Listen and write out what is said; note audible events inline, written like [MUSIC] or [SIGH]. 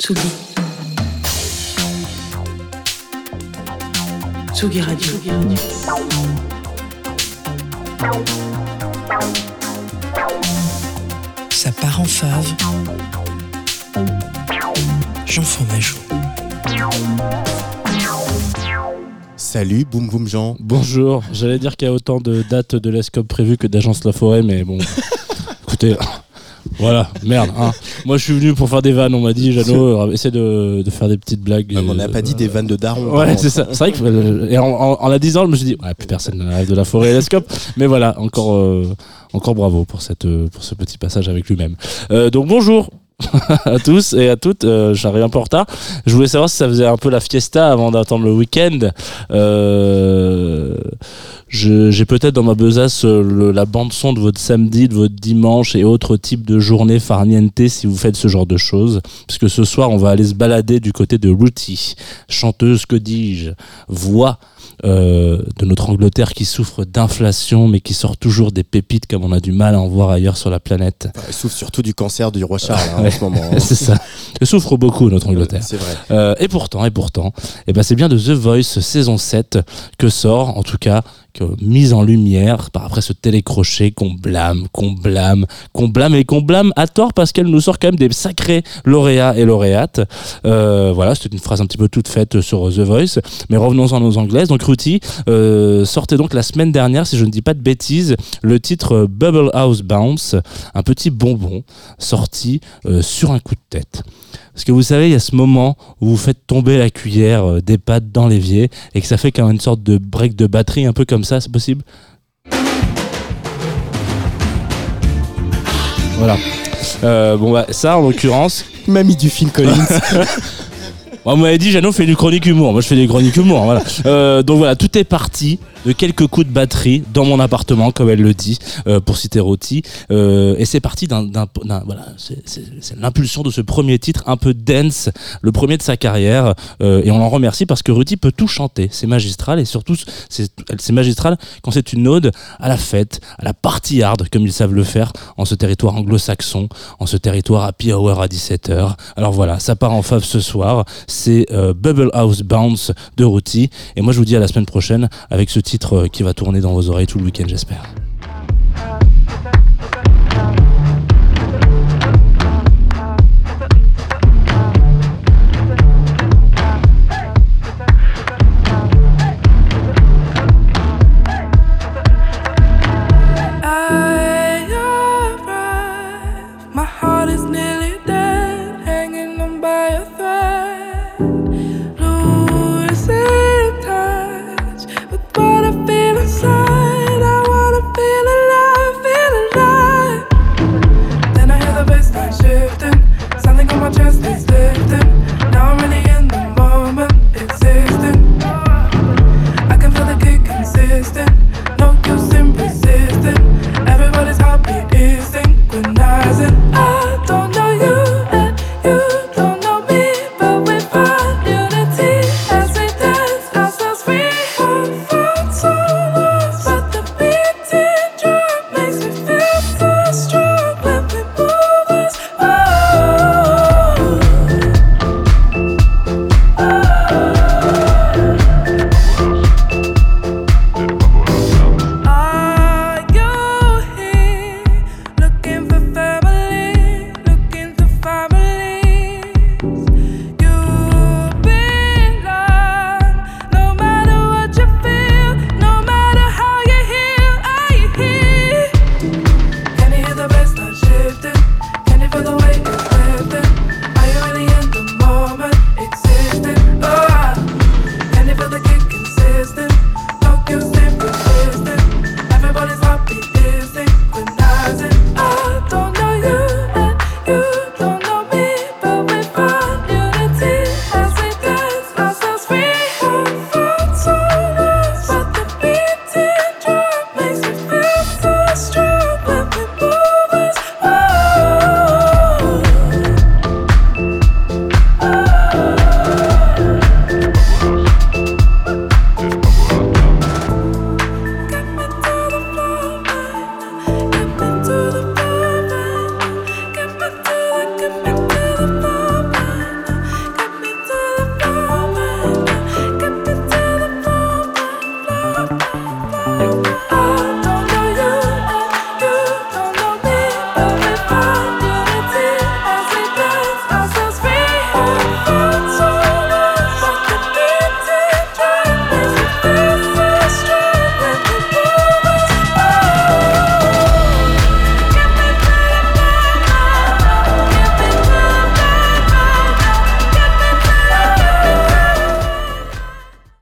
Tsugi. Tsugi Radio. Ça part en fave. Jean Fromageau. Salut, boum boum Jean. Bonjour, j'allais dire qu'il y a autant de dates de l'ESCOP prévues que d'agences La Forêt, mais bon, [LAUGHS] écoutez, voilà, merde. hein. Moi je suis venu pour faire des vannes, on m'a dit, Jeannot, euh, essaie de, de faire des petites blagues. Mais on n'a euh, pas dit des vannes de daron. Ouais, c'est ça. C'est vrai que, euh, et en, en- en la disant, je me suis dit, ouais, plus personne ne rêve de la forêt et. Mais voilà, encore, euh, encore bravo pour, cette, euh, pour ce petit passage avec lui-même. Euh, donc bonjour [LAUGHS] à tous et à toutes. Euh, J'arrive un peu en retard. Je voulais savoir si ça faisait un peu la fiesta avant d'attendre le week-end. Euh, J'ai peut-être dans ma besace euh, le- la bande son de votre samedi, de votre dimanche et autres types de journées farniente si vous faites ce genre de choses. Parce que ce soir, on va aller se balader du côté de Ruthie, chanteuse, que dis-je, voix euh, de notre Angleterre qui souffre d'inflation mais qui sort toujours des pépites comme on a du mal à en voir ailleurs sur la planète. Enfin, Elle souffre surtout du cancer du roi Charles hein, en [LAUGHS] ce moment. [LAUGHS] C'est ça. Elle souffre beaucoup notre Angleterre. C'est vrai. Euh, et pourtant, et pourtant, eh ben c'est bien de The Voice saison 7 que sort, en tout cas, mise en lumière par après ce télécrochet qu'on blâme, qu'on blâme, qu'on blâme et qu'on blâme à tort parce qu'elle nous sort quand même des sacrés lauréats et lauréates. Euh, voilà, c'était une phrase un petit peu toute faite sur The Voice. Mais revenons-en aux anglaises. Donc Ruthie euh, sortait donc la semaine dernière, si je ne dis pas de bêtises, le titre Bubble House Bounce, un petit bonbon sorti euh, sur un coup de tête. Parce que vous savez, il y a ce moment où vous faites tomber la cuillère euh, des pâtes dans l'évier et que ça fait comme une sorte de break de batterie, un peu comme ça, c'est possible Voilà. Euh, bon, bah, ça, en l'occurrence, Mamie du Phil Collins. [LAUGHS] [LAUGHS] on m'avait dit, Jeannot fait du chronique humour. Moi, je fais des chroniques humour. Voilà. [LAUGHS] Euh, donc voilà, tout est parti de quelques coups de batterie dans mon appartement, comme elle le dit, euh, pour citer Roti. Euh, et c'est parti d'un, voilà, c'est, l'impulsion de ce premier titre un peu dense, le premier de sa carrière. Euh, et on l'en remercie parce que Ruti peut tout chanter. C'est magistral et surtout, c'est, c'est magistral quand c'est une ode à la fête, à la party hard, comme ils savent le faire en ce territoire anglo-saxon, en ce territoire happy hour à 17h. Alors voilà, ça part en fave ce soir. C'est euh, Bubble House Bounce de Ruti. Et moi, je vous dis à la semaine prochaine avec ce titre euh, qui va tourner dans vos oreilles tout le week-end, j'espère.